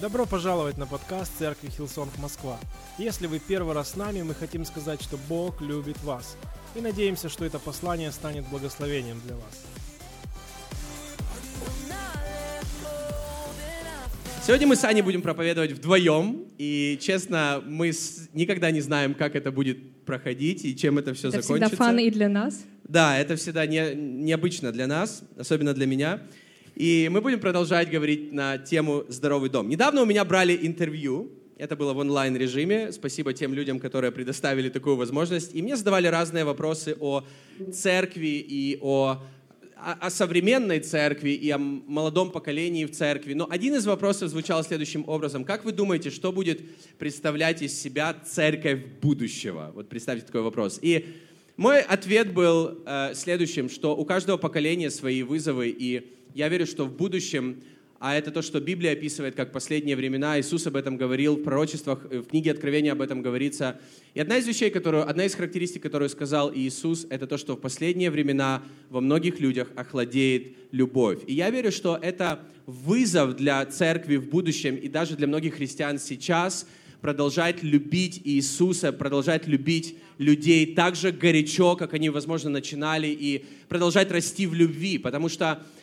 Добро пожаловать на подкаст Церкви Hillsong Москва. Если вы первый раз с нами, мы хотим сказать, что Бог любит вас. И надеемся, что это послание станет благословением для вас. Сегодня мы с Аней будем проповедовать вдвоем, и, честно, мы никогда не знаем, как это будет проходить и чем это все это закончится. Это всегда fun и для нас. Да, это всегда не, необычно для нас, особенно для меня. И мы будем продолжать говорить на тему «Здоровый дом». Недавно у меня брали интервью, это было в онлайн-режиме. Спасибо тем людям, которые предоставили такую возможность. И мне задавали разные вопросы о церкви и о, о, о современной церкви и о молодом поколении в церкви. Но один из вопросов звучал следующим образом. Как вы думаете, что будет представлять из себя церковь будущего? Вот представьте такой вопрос. И мой ответ был э, следующим, что у каждого поколения свои вызовы и я верю, что в будущем, а это то, что Библия описывает как последние времена, Иисус об этом говорил, в пророчествах, в книге Откровения об этом говорится. И одна из вещей, которую, одна из характеристик, которую сказал Иисус, это то, что в последние времена во многих людях охладеет любовь. И я верю, что это вызов для церкви в будущем и даже для многих христиан сейчас продолжать любить Иисуса, продолжать любить людей так же горячо, как они, возможно, начинали, и продолжать расти в любви, потому что Э,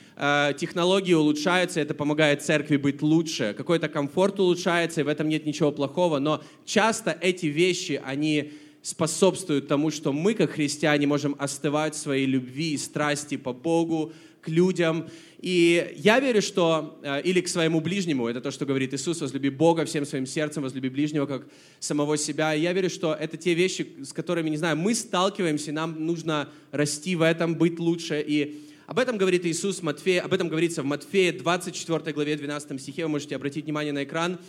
технологии улучшаются, это помогает церкви быть лучше, какой-то комфорт улучшается, и в этом нет ничего плохого, но часто эти вещи, они способствуют тому, что мы, как христиане, можем остывать в своей любви и страсти по Богу, к людям. И я верю, что, э, или к своему ближнему, это то, что говорит Иисус, возлюби Бога всем своим сердцем, возлюби ближнего, как самого себя. Я верю, что это те вещи, с которыми, не знаю, мы сталкиваемся, нам нужно расти в этом, быть лучше. И об этом говорит Иисус Матфея, об этом говорится в Матфея 24 главе 12 стихе, вы можете обратить внимание на экран.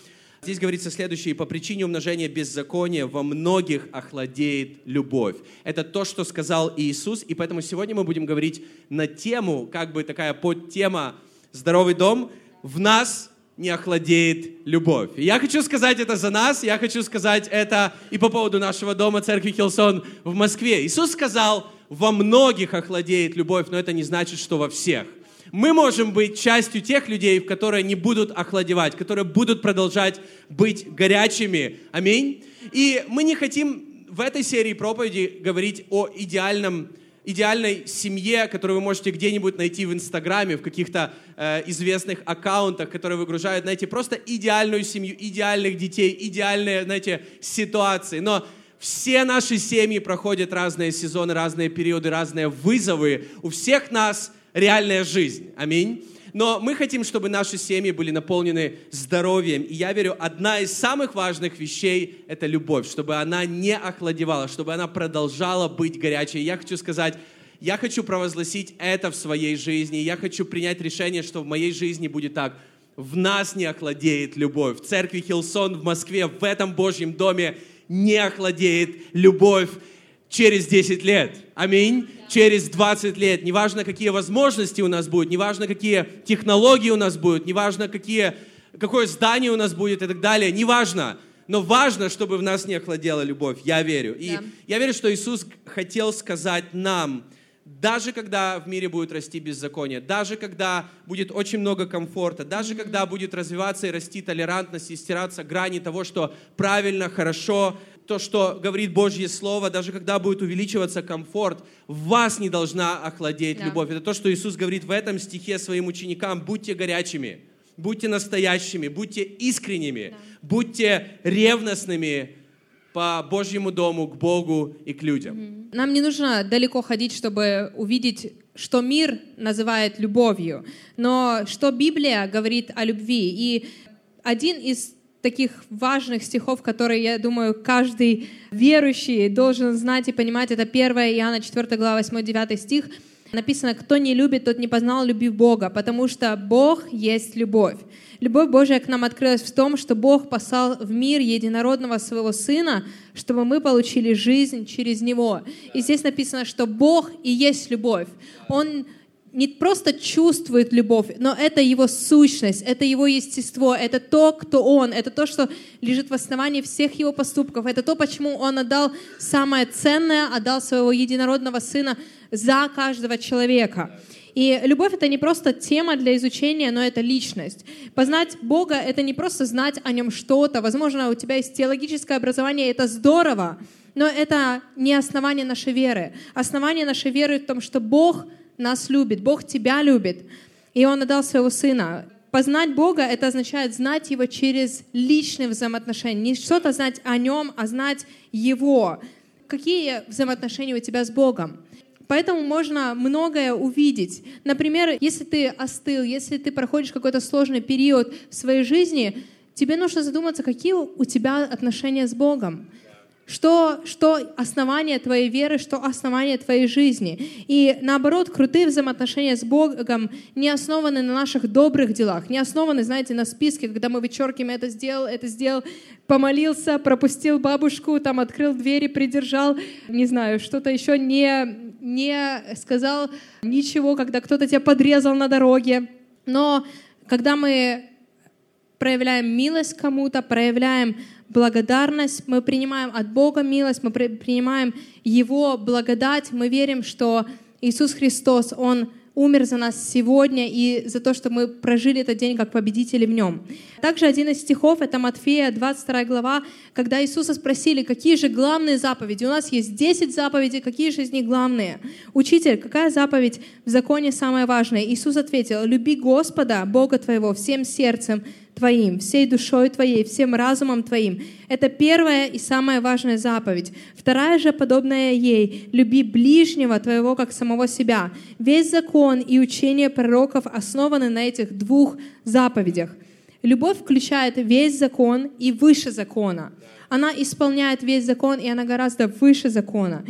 Здесь говорится следующее, по причине умножения беззакония во многих охладеет любовь. Это то, что сказал Иисус, и поэтому сегодня мы будем говорить на тему, как бы такая подтема «Здоровый дом». В нас не охладеет любовь. И я хочу сказать это за нас, я хочу сказать это и по поводу нашего дома, церкви Хилсон в Москве. Иисус сказал, во многих охладеет любовь, но это не значит, что во всех. Мы можем быть частью тех людей, которые не будут охладевать, которые будут продолжать быть горячими. Аминь. И мы не хотим в этой серии проповеди говорить о идеальном идеальной семье, которую вы можете где-нибудь найти в Инстаграме, в каких-то э, известных аккаунтах, которые выгружают, знаете, просто идеальную семью, идеальных детей, идеальные, знаете, ситуации. Но все наши семьи проходят разные сезоны, разные периоды, разные вызовы. У всех нас реальная жизнь. Аминь. Но мы хотим, чтобы наши семьи были наполнены здоровьем. И я верю, одна из самых важных вещей – это любовь, чтобы она не охладевала, чтобы она продолжала быть горячей. Я хочу сказать, я хочу провозгласить это в своей жизни. Я хочу принять решение, что в моей жизни будет так. В нас не охладеет любовь. В церкви Хилсон в Москве, в этом Божьем доме не охладеет любовь через 10 лет. Аминь. Через 20 лет. Неважно, какие возможности у нас будут, неважно, какие технологии у нас будут, неважно, какие, какое здание у нас будет и так далее. Неважно. Но важно, чтобы в нас не охладела любовь. Я верю. И да. я верю, что Иисус хотел сказать нам, даже когда в мире будет расти беззаконие, даже когда будет очень много комфорта, даже когда будет развиваться и расти толерантность и стираться грани того, что правильно, хорошо, то, что говорит Божье Слово, даже когда будет увеличиваться комфорт, в вас не должна охладеть да. любовь. Это то, что Иисус говорит в этом стихе своим ученикам. Будьте горячими, будьте настоящими, будьте искренними, да. будьте ревностными, по Божьему дому, к Богу и к людям. Нам не нужно далеко ходить, чтобы увидеть, что мир называет любовью, но что Библия говорит о любви. И один из таких важных стихов, которые, я думаю, каждый верующий должен знать и понимать, это 1 Иоанна 4 глава 8-9 стих. Написано, кто не любит, тот не познал любви Бога, потому что Бог есть любовь. Любовь Божия к нам открылась в том, что Бог послал в мир единородного своего Сына, чтобы мы получили жизнь через Него. И здесь написано, что Бог и есть любовь. Он не просто чувствует любовь, но это его сущность, это его естество, это то, кто он, это то, что лежит в основании всех его поступков, это то, почему он отдал самое ценное, отдал своего единородного сына за каждого человека. И любовь — это не просто тема для изучения, но это личность. Познать Бога — это не просто знать о Нем что-то. Возможно, у тебя есть теологическое образование, это здорово, но это не основание нашей веры. Основание нашей веры в том, что Бог нас любит, Бог тебя любит, и Он отдал своего Сына. Познать Бога — это означает знать Его через личные взаимоотношения. Не что-то знать о Нем, а знать Его. Какие взаимоотношения у тебя с Богом? Поэтому можно многое увидеть. Например, если ты остыл, если ты проходишь какой-то сложный период в своей жизни, тебе нужно задуматься, какие у тебя отношения с Богом. Что, что основание твоей веры, что основание твоей жизни. И наоборот, крутые взаимоотношения с Богом не основаны на наших добрых делах, не основаны, знаете, на списке, когда мы вычеркиваем это сделал, это сделал, помолился, пропустил бабушку, там открыл двери, придержал, не знаю, что-то еще не, не сказал ничего, когда кто-то тебя подрезал на дороге. Но когда мы проявляем милость кому-то, проявляем благодарность, мы принимаем от Бога милость, мы принимаем Его благодать, мы верим, что Иисус Христос, Он умер за нас сегодня и за то, что мы прожили этот день как победители в нем. Также один из стихов, это Матфея, 22 глава, когда Иисуса спросили, какие же главные заповеди. У нас есть 10 заповедей, какие же из них главные? Учитель, какая заповедь в законе самая важная? Иисус ответил, люби Господа, Бога твоего, всем сердцем, твоим, всей душой твоей, всем разумом твоим. Это первая и самая важная заповедь. Вторая же, подобная ей, люби ближнего твоего, как самого себя. Весь закон и учение пророков основаны на этих двух заповедях. Любовь включает весь закон и выше закона. Она исполняет весь закон, и она гораздо выше закона.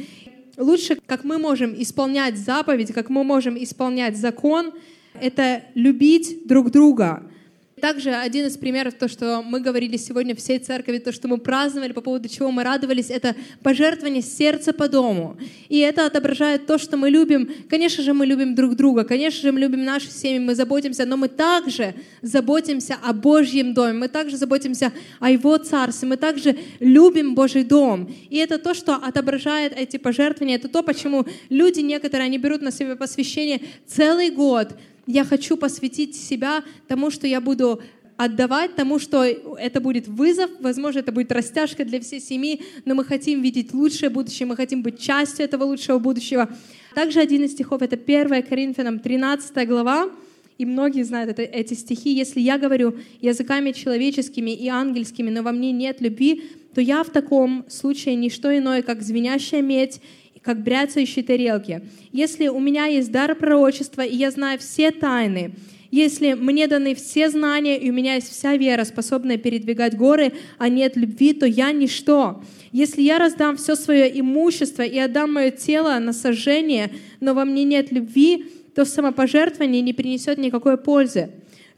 Лучше, как мы можем исполнять заповедь, как мы можем исполнять закон, это любить друг друга — также один из примеров, то, что мы говорили сегодня всей церкви, то, что мы праздновали, по поводу чего мы радовались, это пожертвование сердца по дому. И это отображает то, что мы любим. Конечно же, мы любим друг друга, конечно же, мы любим наши семьи, мы заботимся, но мы также заботимся о Божьем доме, мы также заботимся о Его царстве, мы также любим Божий дом. И это то, что отображает эти пожертвования, это то, почему люди некоторые, они берут на себя посвящение целый год, я хочу посвятить себя тому, что я буду отдавать тому, что это будет вызов, возможно, это будет растяжка для всей семьи, но мы хотим видеть лучшее будущее, мы хотим быть частью этого лучшего будущего. Также один из стихов — это 1 Коринфянам 13 глава, и многие знают это, эти стихи. «Если я говорю языками человеческими и ангельскими, но во мне нет любви, то я в таком случае не что иное, как звенящая медь как бряцающие тарелки. Если у меня есть дар пророчества, и я знаю все тайны, если мне даны все знания, и у меня есть вся вера, способная передвигать горы, а нет любви, то я ничто. Если я раздам все свое имущество и отдам мое тело на сожжение, но во мне нет любви, то самопожертвование не принесет никакой пользы.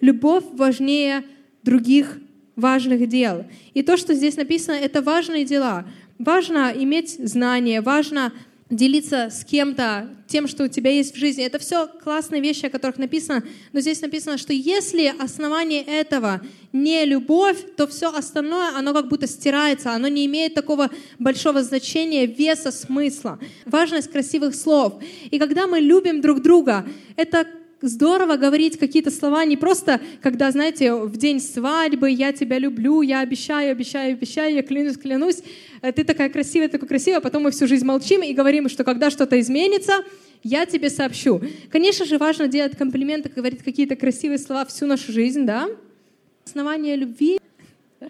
Любовь важнее других важных дел. И то, что здесь написано, это важные дела. Важно иметь знания, важно делиться с кем-то тем, что у тебя есть в жизни. Это все классные вещи, о которых написано. Но здесь написано, что если основание этого не любовь, то все остальное, оно как будто стирается, оно не имеет такого большого значения, веса, смысла. Важность красивых слов. И когда мы любим друг друга, это здорово говорить какие-то слова не просто, когда, знаете, в день свадьбы «я тебя люблю», «я обещаю, обещаю, обещаю», «я клянусь, клянусь», «ты такая красивая, такой красивая», а потом мы всю жизнь молчим и говорим, что когда что-то изменится, я тебе сообщу. Конечно же, важно делать комплименты, говорить какие-то красивые слова всю нашу жизнь, да? Основание любви.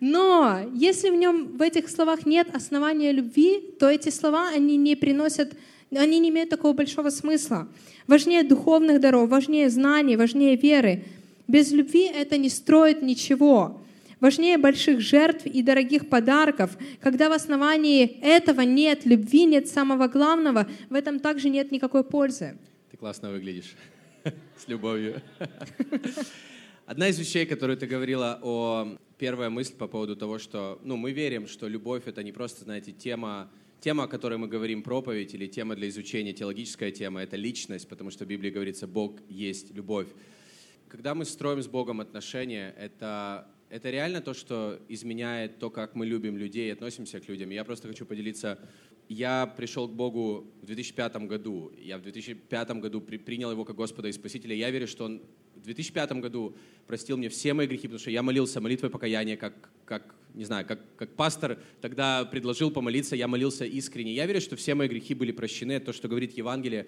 Но если в нем, в этих словах нет основания любви, то эти слова, они не приносят они не имеют такого большого смысла. Важнее духовных даров, важнее знаний, важнее веры. Без любви это не строит ничего. Важнее больших жертв и дорогих подарков. Когда в основании этого нет любви, нет самого главного, в этом также нет никакой пользы. Ты классно выглядишь с любовью. Одна из вещей, которую ты говорила о первая мысль по поводу того, что ну, мы верим, что любовь это не просто, знаете, тема Тема, о которой мы говорим, проповедь или тема для изучения, теологическая тема, это личность, потому что в Библии говорится, Бог есть любовь. Когда мы строим с Богом отношения, это, это реально то, что изменяет то, как мы любим людей и относимся к людям. Я просто хочу поделиться я пришел к Богу в 2005 году. Я в 2005 году при, принял Его как Господа и Спасителя. Я верю, что Он в 2005 году простил мне все мои грехи, потому что я молился молитвой покаяния, как, как не знаю, как, как пастор тогда предложил помолиться, я молился искренне. Я верю, что все мои грехи были прощены, то, что говорит Евангелие.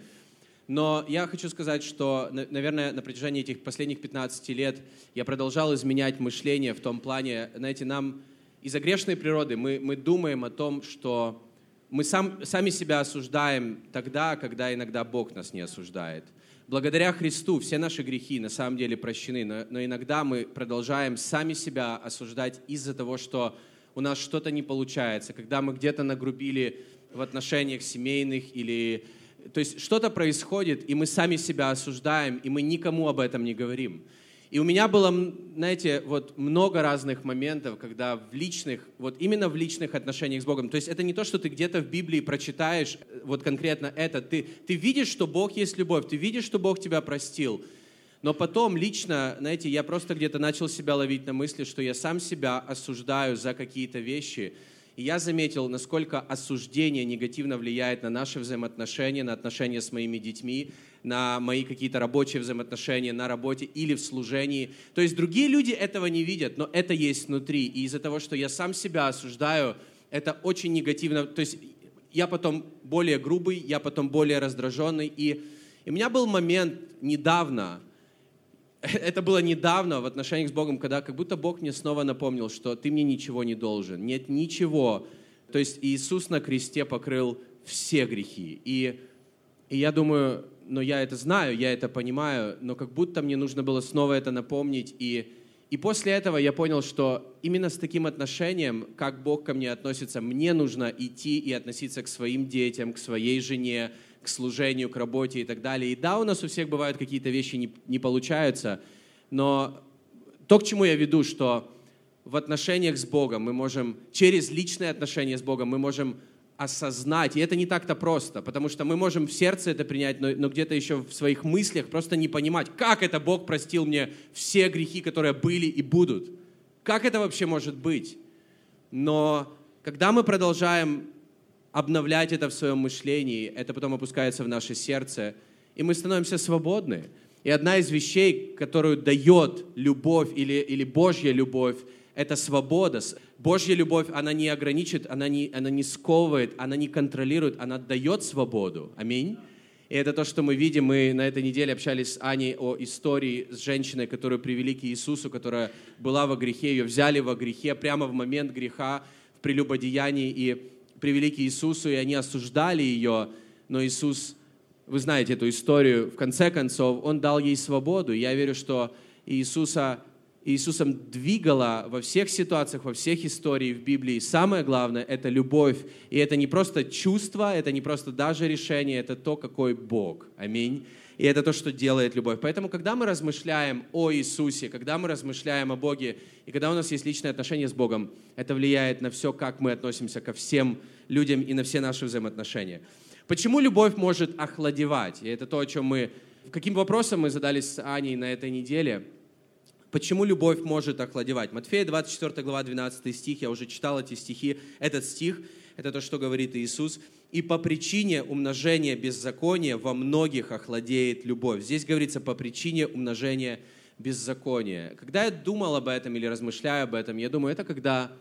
Но я хочу сказать, что, наверное, на протяжении этих последних 15 лет я продолжал изменять мышление в том плане, знаете, нам из-за грешной природы мы, мы думаем о том, что мы сам, сами себя осуждаем тогда, когда иногда Бог нас не осуждает. Благодаря Христу все наши грехи на самом деле прощены, но, но иногда мы продолжаем сами себя осуждать из-за того, что у нас что-то не получается, когда мы где-то нагрубили в отношениях семейных или... То есть что-то происходит, и мы сами себя осуждаем, и мы никому об этом не говорим. И у меня было, знаете, вот много разных моментов, когда в личных, вот именно в личных отношениях с Богом, то есть это не то, что ты где-то в Библии прочитаешь, э, вот конкретно это, ты, ты видишь, что Бог есть любовь, ты видишь, что Бог тебя простил, но потом лично, знаете, я просто где-то начал себя ловить на мысли, что я сам себя осуждаю за какие-то вещи, и я заметил, насколько осуждение негативно влияет на наши взаимоотношения, на отношения с моими детьми, на мои какие-то рабочие взаимоотношения на работе или в служении. То есть другие люди этого не видят, но это есть внутри. И из-за того, что я сам себя осуждаю, это очень негативно. То есть я потом более грубый, я потом более раздраженный. И, и у меня был момент недавно, это было недавно в отношениях с Богом, когда как будто Бог мне снова напомнил, что ты мне ничего не должен. Нет ничего. То есть Иисус на кресте покрыл все грехи. И, и я думаю, но я это знаю, я это понимаю, но как будто мне нужно было снова это напомнить. И, и после этого я понял, что именно с таким отношением, как Бог ко мне относится, мне нужно идти и относиться к своим детям, к своей жене, к служению, к работе и так далее. И да, у нас у всех бывают какие-то вещи не, не получаются, но то, к чему я веду, что в отношениях с Богом мы можем, через личные отношения с Богом мы можем осознать. И это не так-то просто, потому что мы можем в сердце это принять, но, но где-то еще в своих мыслях просто не понимать, как это Бог простил мне все грехи, которые были и будут. Как это вообще может быть? Но когда мы продолжаем обновлять это в своем мышлении, это потом опускается в наше сердце, и мы становимся свободны. И одна из вещей, которую дает любовь или, или Божья любовь, это свобода. Божья любовь, она не ограничит, она не, она не сковывает, она не контролирует, она дает свободу. Аминь. И это то, что мы видим. Мы на этой неделе общались с Аней о истории с женщиной, которую привели к Иисусу, которая была во грехе, ее взяли во грехе прямо в момент греха, в прелюбодеянии, и привели к Иисусу, и они осуждали ее, но Иисус, вы знаете эту историю, в конце концов, Он дал ей свободу. Я верю, что Иисуса Иисусом двигала во всех ситуациях, во всех историях в Библии. Самое главное – это любовь. И это не просто чувство, это не просто даже решение, это то, какой Бог. Аминь. И это то, что делает любовь. Поэтому, когда мы размышляем о Иисусе, когда мы размышляем о Боге, и когда у нас есть личные отношения с Богом, это влияет на все, как мы относимся ко всем людям и на все наши взаимоотношения. Почему любовь может охладевать? И это то, о чем мы... Каким вопросом мы задались с Аней на этой неделе – Почему любовь может охладевать? Матфея 24 глава 12 стих, я уже читал эти стихи. Этот стих, это то, что говорит Иисус. «И по причине умножения беззакония во многих охладеет любовь». Здесь говорится «по причине умножения беззакония». Когда я думал об этом или размышляю об этом, я думаю, это когда,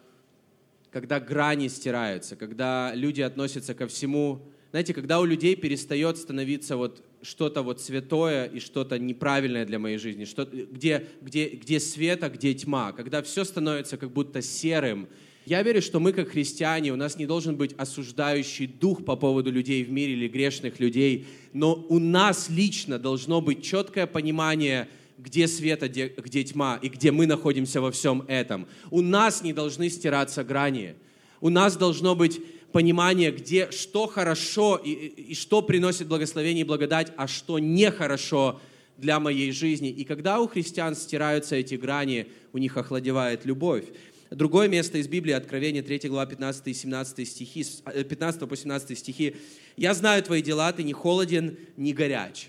когда грани стираются, когда люди относятся ко всему знаете, когда у людей перестает становиться вот что-то вот святое и что-то неправильное для моей жизни, что, где, где, где свет, а где тьма, когда все становится как будто серым, я верю, что мы, как христиане, у нас не должен быть осуждающий дух по поводу людей в мире или грешных людей, но у нас лично должно быть четкое понимание, где свет, а где, где тьма, и где мы находимся во всем этом. У нас не должны стираться грани. У нас должно быть понимание, где что хорошо и, и что приносит благословение и благодать, а что нехорошо для моей жизни. И когда у христиан стираются эти грани, у них охладевает любовь. Другое место из Библии, Откровение 3 глава 15 и 17 стихи, 15 по 17 стихи. «Я знаю твои дела, ты не холоден, не горяч».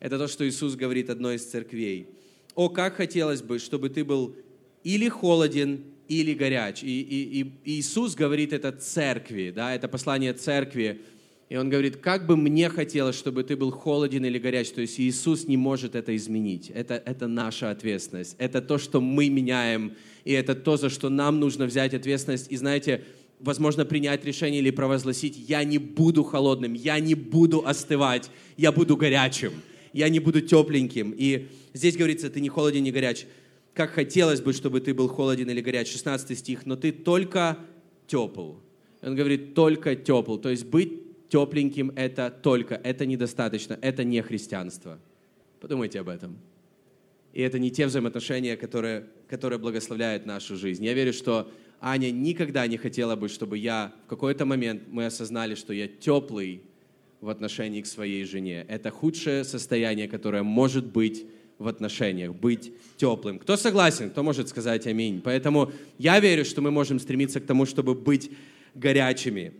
Это то, что Иисус говорит одной из церквей. «О, как хотелось бы, чтобы ты был или холоден, или горяч. И, и, и Иисус говорит это церкви, да, это послание церкви. И он говорит, как бы мне хотелось, чтобы ты был холоден или горяч. То есть Иисус не может это изменить. Это, это наша ответственность. Это то, что мы меняем. И это то, за что нам нужно взять ответственность. И знаете, возможно, принять решение или провозгласить, я не буду холодным, я не буду остывать, я буду горячим, я не буду тепленьким. И здесь говорится, ты не холоден, не горяч как хотелось бы, чтобы ты был холоден или горяч, 16 стих, но ты только тепл. Он говорит, только тепл. То есть быть тепленьким – это только, это недостаточно, это не христианство. Подумайте об этом. И это не те взаимоотношения, которые, которые благословляют нашу жизнь. Я верю, что Аня никогда не хотела бы, чтобы я в какой-то момент мы осознали, что я теплый в отношении к своей жене. Это худшее состояние, которое может быть в отношениях, быть теплым. Кто согласен, кто может сказать аминь. Поэтому я верю, что мы можем стремиться к тому, чтобы быть горячими.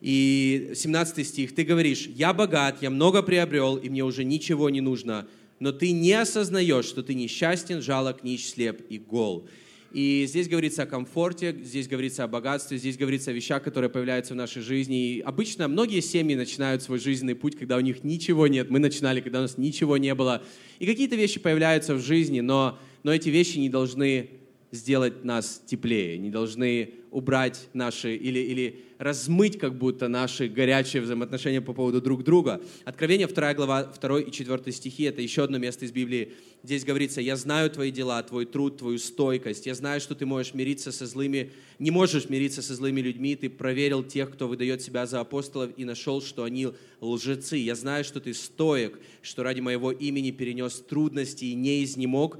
И 17 стих, ты говоришь, я богат, я много приобрел, и мне уже ничего не нужно, но ты не осознаешь, что ты несчастен, жалок, нищ, слеп и гол. И здесь говорится о комфорте, здесь говорится о богатстве, здесь говорится о вещах, которые появляются в нашей жизни. И обычно многие семьи начинают свой жизненный путь, когда у них ничего нет. Мы начинали, когда у нас ничего не было. И какие-то вещи появляются в жизни, но, но эти вещи не должны сделать нас теплее, не должны убрать наши или, или размыть как будто наши горячие взаимоотношения по поводу друг друга. Откровение 2 глава 2 и 4 стихи, это еще одно место из Библии. Здесь говорится, я знаю твои дела, твой труд, твою стойкость. Я знаю, что ты можешь мириться со злыми, не можешь мириться со злыми людьми. Ты проверил тех, кто выдает себя за апостолов и нашел, что они лжецы. Я знаю, что ты стоек, что ради моего имени перенес трудности и не изнемог,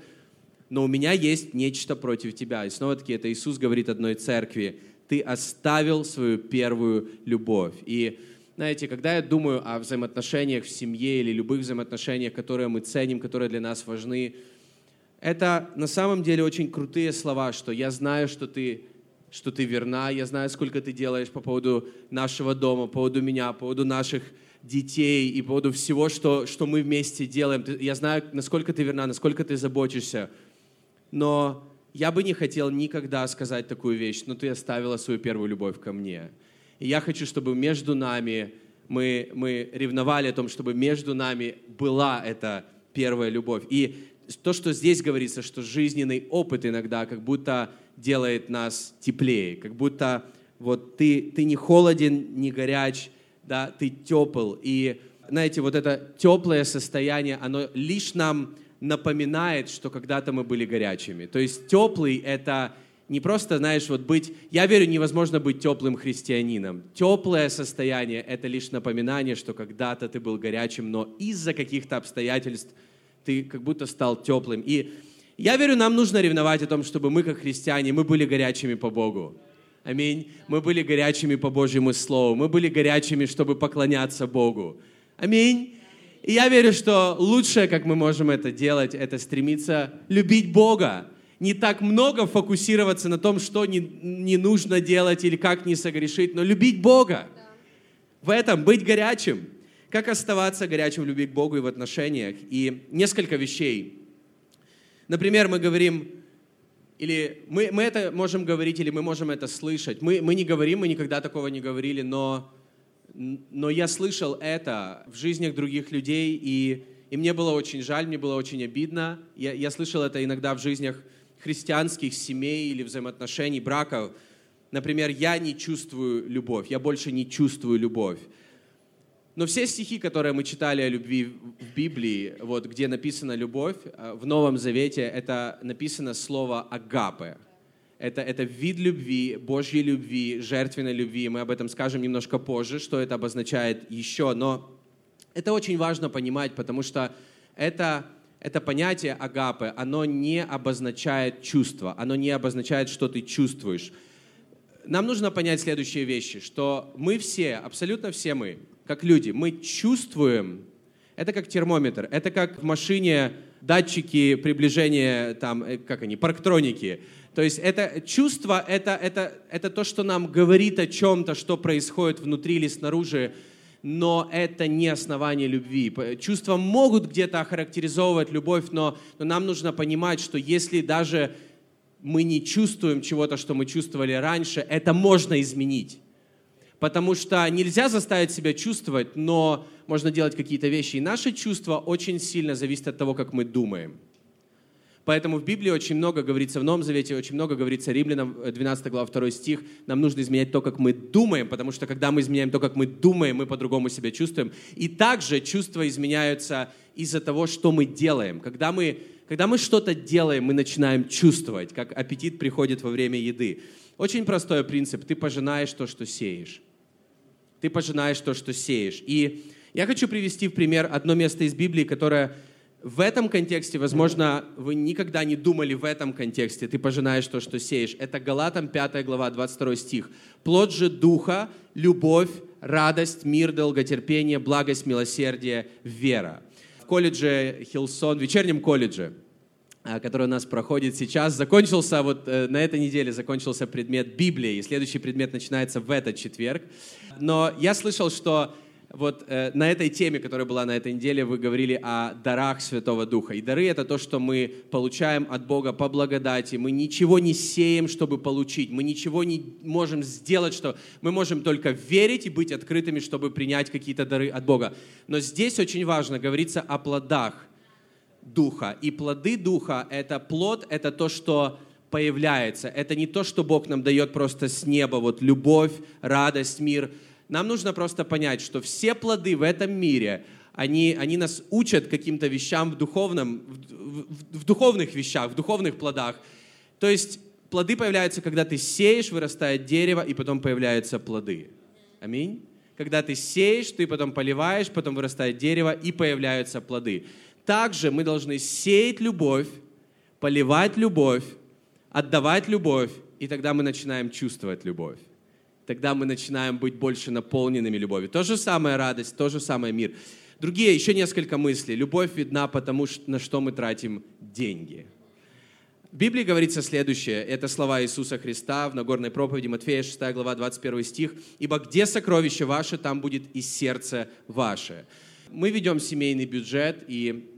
но у меня есть нечто против тебя. И снова-таки это Иисус говорит одной церкви, ты оставил свою первую любовь. И знаете, когда я думаю о взаимоотношениях в семье или любых взаимоотношениях, которые мы ценим, которые для нас важны, это на самом деле очень крутые слова, что я знаю, что ты, что ты верна, я знаю, сколько ты делаешь по поводу нашего дома, по поводу меня, по поводу наших детей и по поводу всего, что, что мы вместе делаем. Я знаю, насколько ты верна, насколько ты заботишься но я бы не хотел никогда сказать такую вещь, но ты оставила свою первую любовь ко мне. И я хочу, чтобы между нами мы, мы ревновали о том, чтобы между нами была эта первая любовь. И то, что здесь говорится, что жизненный опыт иногда как будто делает нас теплее, как будто вот ты, ты не холоден, не горяч, да, ты тепл. И знаете, вот это теплое состояние, оно лишь нам напоминает, что когда-то мы были горячими. То есть теплый — это не просто, знаешь, вот быть... Я верю, невозможно быть теплым христианином. Теплое состояние — это лишь напоминание, что когда-то ты был горячим, но из-за каких-то обстоятельств ты как будто стал теплым. И я верю, нам нужно ревновать о том, чтобы мы, как христиане, мы были горячими по Богу. Аминь. Мы были горячими по Божьему Слову. Мы были горячими, чтобы поклоняться Богу. Аминь. И я верю, что лучшее, как мы можем это делать, это стремиться любить Бога. Не так много фокусироваться на том, что не, не нужно делать или как не согрешить, но любить Бога. Да. В этом быть горячим. Как оставаться горячим в любви к Богу и в отношениях. И несколько вещей. Например, мы говорим, или мы, мы это можем говорить, или мы можем это слышать. Мы, мы не говорим, мы никогда такого не говорили, но но я слышал это в жизнях других людей, и, и мне было очень жаль, мне было очень обидно. Я, я слышал это иногда в жизнях христианских семей или взаимоотношений, браков. Например, я не чувствую любовь, я больше не чувствую любовь. Но все стихи, которые мы читали о любви в Библии, вот, где написана любовь, э, в Новом Завете это написано слово «агапе». Это, это вид любви, Божьей любви, жертвенной любви. Мы об этом скажем немножко позже, что это обозначает еще. Но это очень важно понимать, потому что это, это понятие агапы, оно не обозначает чувство, оно не обозначает, что ты чувствуешь. Нам нужно понять следующие вещи, что мы все, абсолютно все мы, как люди, мы чувствуем, это как термометр, это как в машине датчики приближения, там, э, как они, парктроники. То есть это чувство, это, это, это то, что нам говорит о чем-то, что происходит внутри или снаружи, но это не основание любви. Чувства могут где-то охарактеризовывать любовь, но, но нам нужно понимать, что если даже мы не чувствуем чего-то, что мы чувствовали раньше, это можно изменить. Потому что нельзя заставить себя чувствовать, но можно делать какие-то вещи. И наши чувства очень сильно зависят от того, как мы думаем. Поэтому в Библии очень много говорится, в Новом Завете очень много говорится, Римлянам 12 э, глава 2 стих, нам нужно изменять то, как мы думаем, потому что когда мы изменяем то, как мы думаем, мы по-другому себя чувствуем. И также чувства изменяются из-за того, что мы делаем. Когда мы, когда мы что-то делаем, мы начинаем чувствовать, как аппетит приходит во время еды. Очень простой принцип. Ты пожинаешь то, что сеешь. Ты пожинаешь то, что сеешь. И я хочу привести в пример одно место из Библии, которое в этом контексте, возможно, вы никогда не думали в этом контексте. Ты пожинаешь то, что сеешь. Это Галатам 5 глава, 22 стих. «Плод же Духа, любовь, радость, мир, долготерпение, благость, милосердие, вера». В колледже Хилсон, в вечернем колледже, а, который у нас проходит сейчас, закончился, вот э, на этой неделе закончился предмет Библии, и следующий предмет начинается в этот четверг. Но я слышал, что вот э, на этой теме, которая была на этой неделе, вы говорили о дарах Святого Духа. И дары — это то, что мы получаем от Бога по благодати. Мы ничего не сеем, чтобы получить. Мы ничего не можем сделать, что мы можем только верить и быть открытыми, чтобы принять какие-то дары от Бога. Но здесь очень важно говорится о плодах Духа. И плоды Духа — это плод, это то, что появляется. Это не то, что Бог нам дает просто с неба, вот любовь, радость, мир — нам нужно просто понять, что все плоды в этом мире, они, они нас учат каким-то вещам в, духовном, в, в, в духовных вещах, в духовных плодах. То есть плоды появляются, когда ты сеешь, вырастает дерево, и потом появляются плоды. Аминь. Когда ты сеешь, ты потом поливаешь, потом вырастает дерево, и появляются плоды. Также мы должны сеять любовь, поливать любовь, отдавать любовь, и тогда мы начинаем чувствовать любовь тогда мы начинаем быть больше наполненными любовью. То же самое радость, то же самое мир. Другие, еще несколько мыслей. Любовь видна потому, на что мы тратим деньги. В Библии говорится следующее. Это слова Иисуса Христа в Нагорной проповеди, Матфея 6 глава, 21 стих. «Ибо где сокровище ваше, там будет и сердце ваше». Мы ведем семейный бюджет, и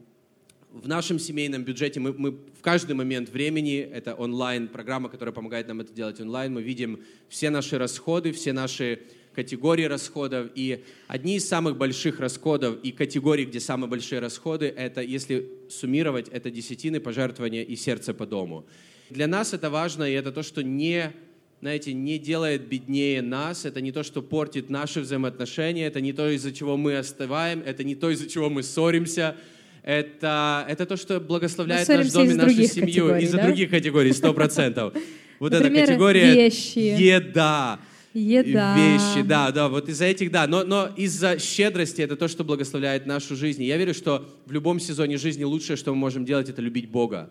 в нашем семейном бюджете мы, мы в каждый момент времени, это онлайн-программа, которая помогает нам это делать онлайн, мы видим все наши расходы, все наши категории расходов. И одни из самых больших расходов и категорий, где самые большие расходы, это, если суммировать, это десятины, пожертвования и сердце по дому. Для нас это важно, и это то, что не знаете, не делает беднее нас, это не то, что портит наши взаимоотношения, это не то, из-за чего мы остываем, это не то, из-за чего мы ссоримся, это, это то, что благословляет наш дом и нашу семью из-за да? других категорий, сто процентов. Вот эта категория вещи. еда. Еда. Вещи, да, да, вот из-за этих, да. Но, но из-за щедрости это то, что благословляет нашу жизнь. Я верю, что в любом сезоне жизни лучшее, что мы можем делать, это любить Бога.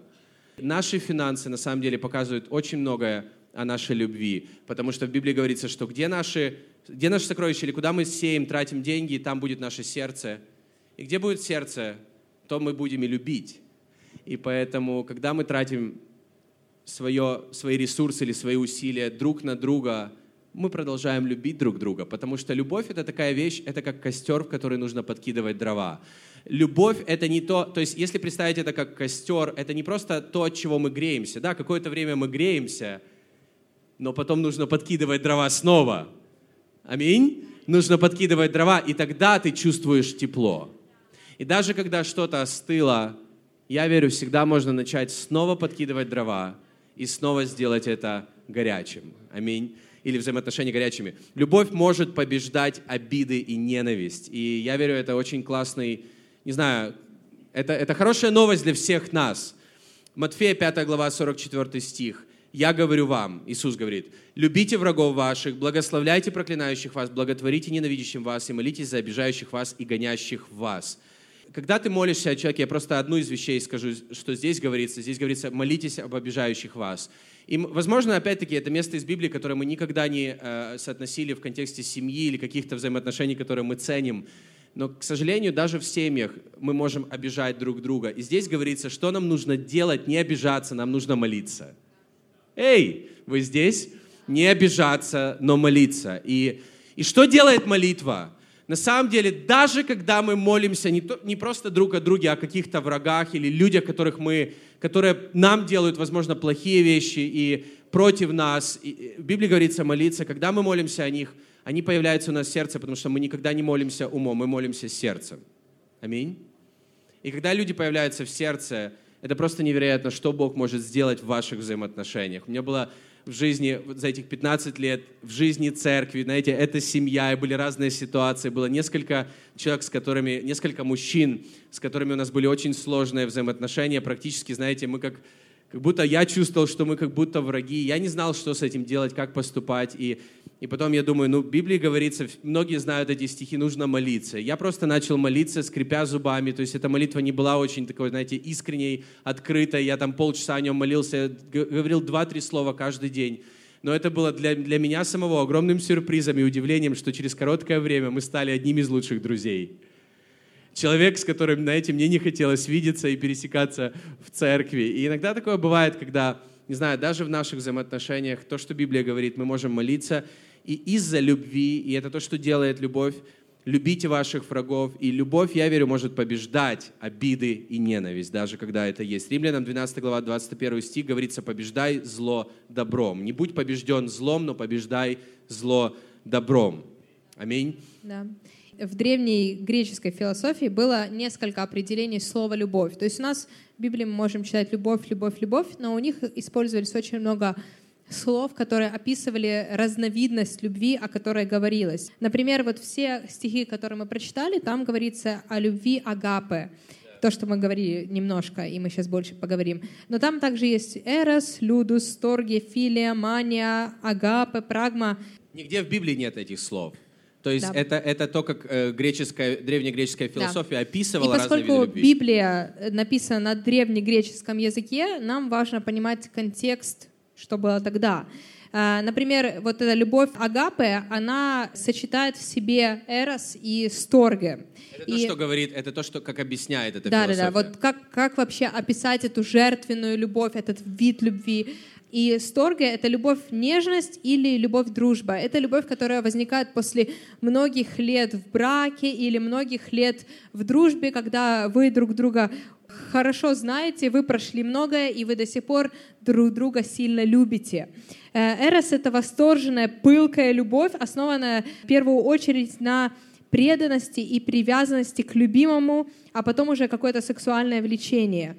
Наши финансы, на самом деле, показывают очень многое о нашей любви. Потому что в Библии говорится, что где наши, где наши сокровища, или куда мы сеем, тратим деньги, там будет наше сердце. И где будет сердце, то мы будем и любить. И поэтому, когда мы тратим свое, свои ресурсы или свои усилия друг на друга, мы продолжаем любить друг друга, потому что любовь — это такая вещь, это как костер, в который нужно подкидывать дрова. Любовь — это не то, то есть если представить это как костер, это не просто то, от чего мы греемся. Да, какое-то время мы греемся, но потом нужно подкидывать дрова снова. Аминь? Нужно подкидывать дрова, и тогда ты чувствуешь тепло. И даже когда что-то остыло, я верю, всегда можно начать снова подкидывать дрова и снова сделать это горячим. Аминь. Или взаимоотношения горячими. Любовь может побеждать обиды и ненависть. И я верю, это очень классный, не знаю, это, это хорошая новость для всех нас. Матфея 5 глава 44 стих. «Я говорю вам», Иисус говорит, «любите врагов ваших, благословляйте проклинающих вас, благотворите ненавидящим вас и молитесь за обижающих вас и гонящих вас» когда ты молишься о человеке, я просто одну из вещей скажу, что здесь говорится. Здесь говорится, молитесь об обижающих вас. И, возможно, опять-таки, это место из Библии, которое мы никогда не э, соотносили в контексте семьи или каких-то взаимоотношений, которые мы ценим. Но, к сожалению, даже в семьях мы можем обижать друг друга. И здесь говорится, что нам нужно делать, не обижаться, нам нужно молиться. Эй, вы здесь? Не обижаться, но молиться. И, и что делает молитва? На самом деле, даже когда мы молимся не, то, не просто друг о друге, а о каких-то врагах или людях, которых мы, которые нам делают, возможно, плохие вещи и против нас, и в Библии говорится молиться, когда мы молимся о них, они появляются у нас в сердце, потому что мы никогда не молимся умом, мы молимся сердцем. Аминь. И когда люди появляются в сердце, это просто невероятно, что Бог может сделать в ваших взаимоотношениях. У меня было в жизни за этих 15 лет, в жизни церкви, знаете, это семья, и были разные ситуации, было несколько человек, с которыми, несколько мужчин, с которыми у нас были очень сложные взаимоотношения, практически, знаете, мы как как будто я чувствовал, что мы как будто враги. Я не знал, что с этим делать, как поступать. И, и потом я думаю, ну, в Библии говорится, многие знают эти стихи, нужно молиться. Я просто начал молиться, скрипя зубами. То есть эта молитва не была очень такой, знаете, искренней, открытой. Я там полчаса о нем молился, говорил два-три слова каждый день. Но это было для, для меня самого огромным сюрпризом и удивлением, что через короткое время мы стали одними из лучших друзей человек, с которым, знаете, мне не хотелось видеться и пересекаться в церкви. И иногда такое бывает, когда, не знаю, даже в наших взаимоотношениях, то, что Библия говорит, мы можем молиться, и из-за любви, и это то, что делает любовь, любите ваших врагов, и любовь, я верю, может побеждать обиды и ненависть, даже когда это есть. Римлянам 12 глава 21 стих говорится, побеждай зло добром. Не будь побежден злом, но побеждай зло добром. Аминь. Да в древней греческой философии было несколько определений слова «любовь». То есть у нас в Библии мы можем читать «любовь», «любовь», «любовь», но у них использовались очень много слов, которые описывали разновидность любви, о которой говорилось. Например, вот все стихи, которые мы прочитали, там говорится о любви агапе, то, что мы говорили немножко, и мы сейчас больше поговорим. Но там также есть эрос, людус, торги, филия, мания, агапе, прагма. Нигде в Библии нет этих слов. То есть да. это, это то, как э, греческая, древнегреческая философия да. описывала И поскольку Библия э, написана на древнегреческом языке, нам важно понимать контекст, что было тогда. Э, например, вот эта любовь Агапе, она сочетает в себе эрос и сторге. Это и... то, что говорит, это то, что как объясняет это да, философия. Да, да, вот как, как вообще описать эту жертвенную любовь, этот вид любви. И сторга — это любовь нежность или любовь дружба. Это любовь, которая возникает после многих лет в браке или многих лет в дружбе, когда вы друг друга хорошо знаете, вы прошли многое, и вы до сих пор друг друга сильно любите. Э, эрос — это восторженная, пылкая любовь, основанная в первую очередь на преданности и привязанности к любимому, а потом уже какое-то сексуальное влечение.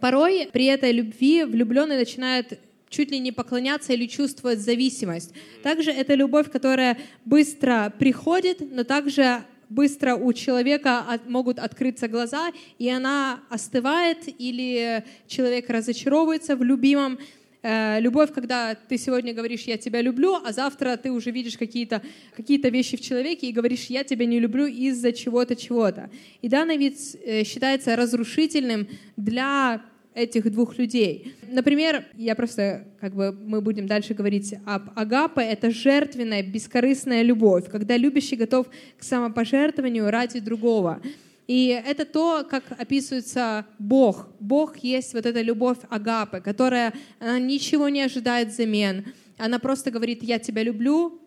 Порой при этой любви влюбленный начинает чуть ли не поклоняться или чувствовать зависимость. Также это любовь, которая быстро приходит, но также быстро у человека могут открыться глаза, и она остывает, или человек разочаровывается в любимом. Э, любовь, когда ты сегодня говоришь «я тебя люблю», а завтра ты уже видишь какие-то какие вещи в человеке и говоришь «я тебя не люблю из-за чего-то, чего-то». И данный вид э, считается разрушительным для этих двух людей. Например, я просто, как бы, мы будем дальше говорить об агапе, это жертвенная, бескорыстная любовь, когда любящий готов к самопожертвованию ради другого. И это то, как описывается Бог. Бог есть вот эта любовь агапы, которая она ничего не ожидает взамен. Она просто говорит, я тебя люблю,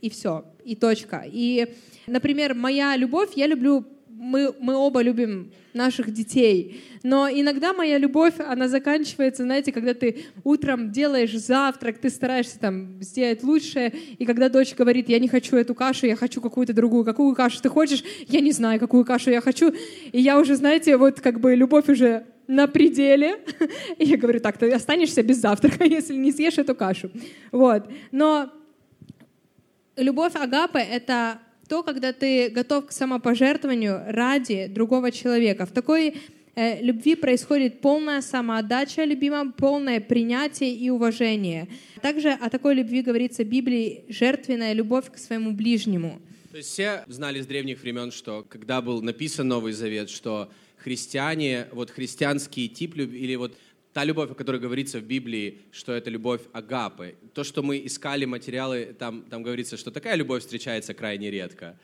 и все, и точка. И, например, моя любовь, я люблю мы, мы оба любим наших детей. Но иногда моя любовь, она заканчивается, знаете, когда ты утром делаешь завтрак, ты стараешься там сделать лучшее, и когда дочь говорит, я не хочу эту кашу, я хочу какую-то другую. Какую кашу ты хочешь? Я не знаю, какую кашу я хочу. И я уже, знаете, вот как бы любовь уже на пределе. И я говорю, так, ты останешься без завтрака, если не съешь эту кашу. Вот. Но любовь Агапы — это то, когда ты готов к самопожертвованию ради другого человека. В такой э, любви происходит полная самоотдача любимому, полное принятие и уважение. Также о такой любви говорится в Библии жертвенная любовь к своему ближнему. То есть все знали с древних времен, что когда был написан Новый Завет, что христиане, вот христианский тип любви, или вот та любовь, о которой говорится в Библии, что это любовь агапы. То, что мы искали материалы, там, там говорится, что такая любовь встречается крайне редко.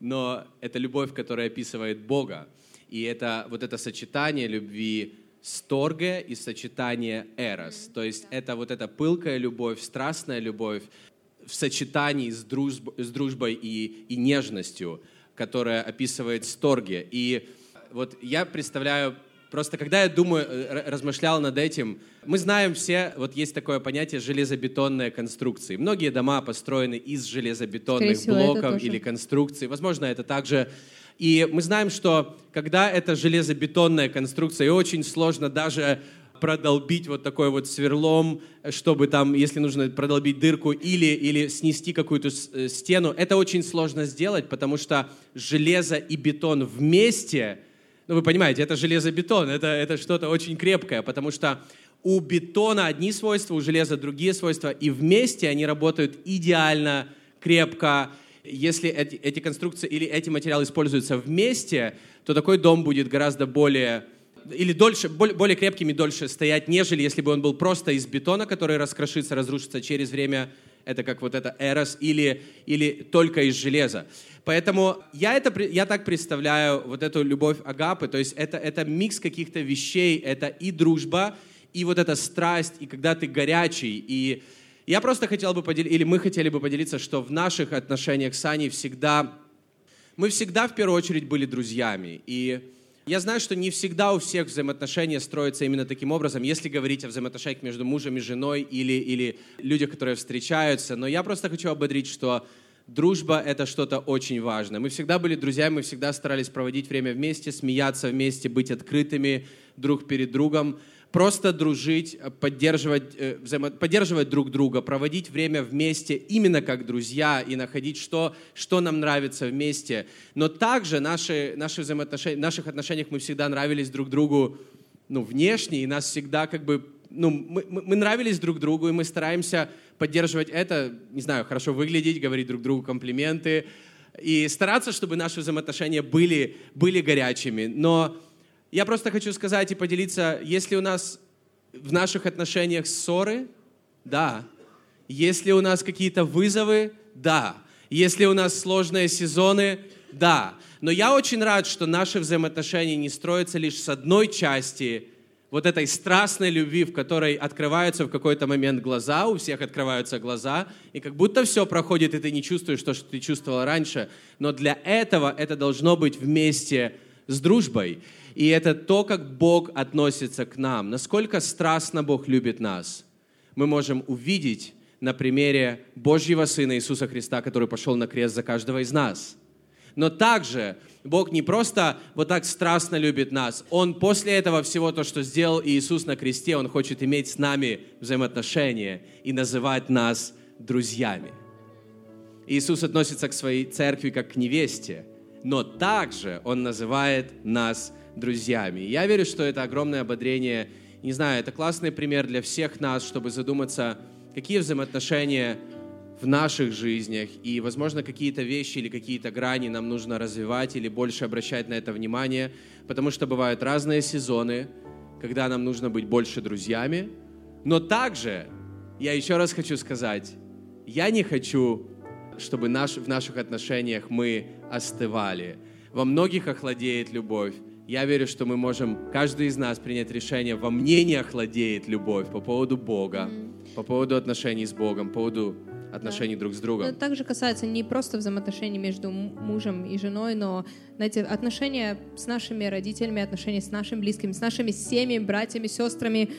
Но это любовь, которая описывает Бога. И это вот это сочетание любви сторге и сочетание эрос. То есть это вот эта пылкая любовь, страстная любовь, в сочетании с, дружб, с дружбой и, и нежностью, которая описывает сторги. И вот я представляю, просто когда я думаю, э, размышлял над этим, мы знаем все, вот есть такое понятие железобетонные конструкции. Многие дома построены из железобетонных всего, блоков или конструкций. Возможно, это также и мы знаем, что когда это железобетонная конструкция, и очень сложно даже продолбить вот такой вот сверлом, чтобы там, если нужно продолбить дырку или, или снести какую-то э, стену, это очень сложно сделать, потому что железо и бетон вместе, ну вы понимаете, это железобетон, это, это что-то очень крепкое, потому что у бетона одни свойства, у железа другие свойства, и вместе они работают идеально, крепко, если эти, эти конструкции или эти материалы используются вместе, то такой дом будет гораздо более или дольше, более, более крепким и дольше стоять, нежели если бы он был просто из бетона, который раскрошится, разрушится через время. Это как вот это эрос, или, или только из железа. Поэтому я, это, я так представляю вот эту любовь Агапы, то есть это, это микс каких-то вещей, это и дружба, и вот эта страсть, и когда ты горячий, и я просто хотел бы поделиться, или мы хотели бы поделиться, что в наших отношениях с Аней всегда, мы всегда в первую очередь были друзьями. И я знаю, что не всегда у всех взаимоотношения строятся именно таким образом, если говорить о взаимоотношениях между мужем и женой или, или людях, которые встречаются. Но я просто хочу ободрить, что дружба — это что-то очень важное. Мы всегда были друзьями, мы всегда старались проводить время вместе, смеяться вместе, быть открытыми друг перед другом просто дружить, э, поддерживать, э, поддерживать друг друга, проводить время вместе именно как друзья и находить, что, что нам нравится вместе. Но также наши, наши взаимоотношения, в наших отношениях мы всегда нравились друг другу ну, внешне, и нас всегда как бы ну, мы, мы нравились друг другу, и мы стараемся поддерживать это, не знаю, хорошо выглядеть, говорить друг другу комплименты, и стараться, чтобы наши взаимоотношения были, были горячими. Но я просто хочу сказать и поделиться, если у нас в наших отношениях ссоры, да. Если у нас какие-то вызовы, да. Если у нас сложные сезоны, да. Но я очень рад, что наши взаимоотношения не строятся лишь с одной части вот этой страстной любви, в которой открываются в какой-то момент глаза, у всех открываются глаза, и как будто все проходит, и ты не чувствуешь то, что ты чувствовал раньше. Но для этого это должно быть вместе с дружбой. И это то, как Бог относится к нам, насколько страстно Бог любит нас. Мы можем увидеть на примере Божьего Сына Иисуса Христа, который пошел на крест за каждого из нас. Но также Бог не просто вот так страстно любит нас. Он после этого всего то, что сделал Иисус на кресте, Он хочет иметь с нами взаимоотношения и называть нас друзьями. Иисус относится к своей церкви как к невесте, но также Он называет нас друзьями. Я верю, что это огромное ободрение. Не знаю, это классный пример для всех нас, чтобы задуматься, какие взаимоотношения в наших жизнях и, возможно, какие-то вещи или какие-то грани нам нужно развивать или больше обращать на это внимание, потому что бывают разные сезоны, когда нам нужно быть больше друзьями, но также я еще раз хочу сказать, я не хочу, чтобы наш, в наших отношениях мы остывали. Во многих охладеет любовь, я верю, что мы можем, каждый из нас, принять решение, во мне не охладеет любовь по поводу Бога, по поводу отношений с Богом, по поводу отношений да. друг с другом. Это также касается не просто взаимоотношений между мужем и женой, но, знаете, отношения с нашими родителями, отношения с нашими близкими, с нашими семьями, братьями, сестрами,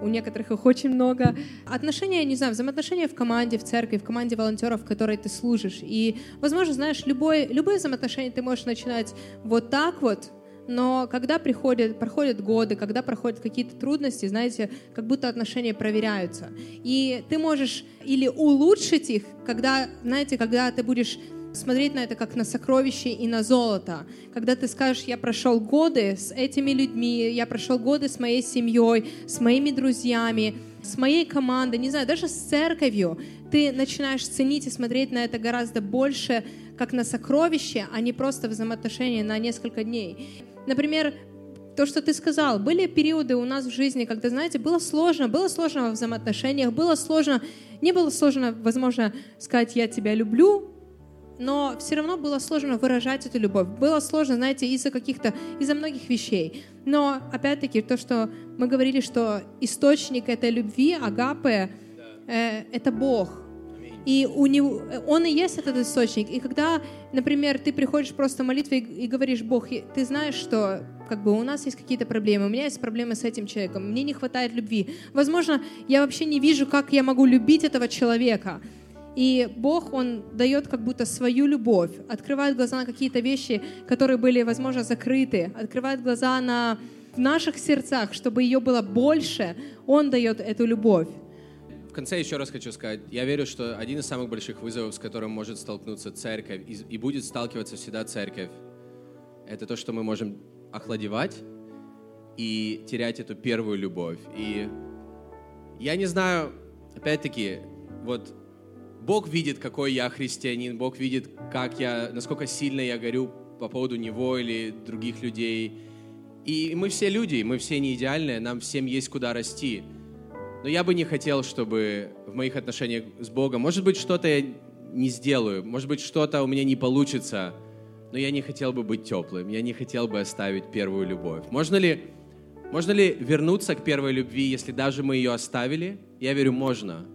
у некоторых их очень много. Отношения, не знаю, взаимоотношения в команде, в церкви, в команде волонтеров, в которой ты служишь. И, возможно, знаешь, любое, любые взаимоотношения ты можешь начинать вот так вот, но когда приходят, проходят годы, когда проходят какие-то трудности, знаете, как будто отношения проверяются. И ты можешь или улучшить их, когда, знаете, когда ты будешь смотреть на это как на сокровище и на золото. Когда ты скажешь, я прошел годы с этими людьми, я прошел годы с моей семьей, с моими друзьями, с моей командой, не знаю, даже с церковью, ты начинаешь ценить и смотреть на это гораздо больше, как на сокровище, а не просто взаимоотношения на несколько дней. Например, то, что ты сказал, были периоды у нас в жизни, когда, знаете, было сложно, было сложно во взаимоотношениях, было сложно, не было сложно, возможно, сказать «я тебя люблю», но все равно было сложно выражать эту любовь. Было сложно, знаете, из-за каких-то, из-за многих вещей. Но, опять-таки, то, что мы говорили, что источник этой любви, агапы, э, это Бог. И у него, он и есть этот источник. И когда, например, ты приходишь просто в молитве и, и говоришь, Бог, ты знаешь, что как бы у нас есть какие-то проблемы, у меня есть проблемы с этим человеком, мне не хватает любви. Возможно, я вообще не вижу, как я могу любить этого человека. И Бог, Он дает как будто свою любовь, открывает глаза на какие-то вещи, которые были, возможно, закрыты, открывает глаза на в наших сердцах, чтобы ее было больше, Он дает эту любовь. В конце еще раз хочу сказать, я верю, что один из самых больших вызовов, с которым может столкнуться церковь и, и будет сталкиваться всегда церковь, это то, что мы можем охладевать и терять эту первую любовь. И я не знаю, опять-таки, вот Бог видит, какой я христианин, Бог видит, как я, насколько сильно я горю по поводу Него или других людей. И мы все люди, мы все не идеальные, нам всем есть куда расти. Но я бы не хотел, чтобы в моих отношениях с Богом, может быть, что-то я не сделаю, может быть, что-то у меня не получится, но я не хотел бы быть теплым, я не хотел бы оставить первую любовь. Можно ли, можно ли вернуться к первой любви, если даже мы ее оставили? Я верю, можно.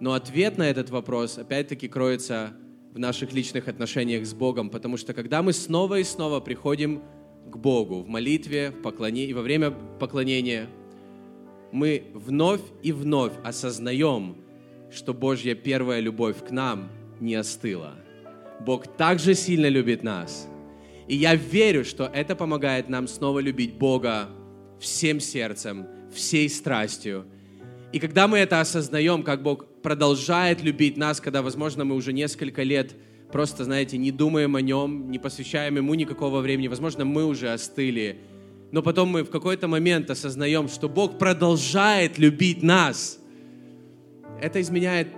Но ответ на этот вопрос, опять-таки, кроется в наших личных отношениях с Богом, потому что когда мы снова и снова приходим к Богу в молитве, в поклонении, во время поклонения, мы вновь и вновь осознаем, что Божья первая любовь к нам не остыла. Бог также сильно любит нас. И я верю, что это помогает нам снова любить Бога всем сердцем, всей страстью. И когда мы это осознаем, как Бог продолжает любить нас, когда, возможно, мы уже несколько лет просто, знаете, не думаем о Нем, не посвящаем Ему никакого времени, возможно, мы уже остыли, но потом мы в какой-то момент осознаем, что Бог продолжает любить нас. Это изменяет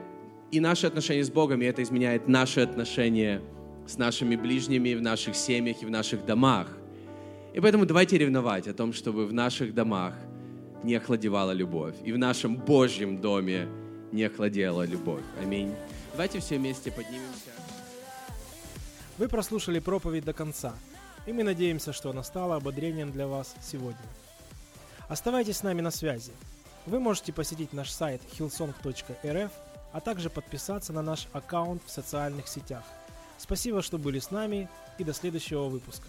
и наши отношения с Богом, и это изменяет наши отношения с нашими ближними в наших семьях и в наших домах. И поэтому давайте ревновать о том, чтобы в наших домах не охладевала любовь, и в нашем Божьем доме не охладела любовь. Аминь. Давайте все вместе поднимемся. Вы прослушали проповедь до конца – и мы надеемся, что она стала ободрением для вас сегодня. Оставайтесь с нами на связи. Вы можете посетить наш сайт hillsong.rf, а также подписаться на наш аккаунт в социальных сетях. Спасибо, что были с нами и до следующего выпуска.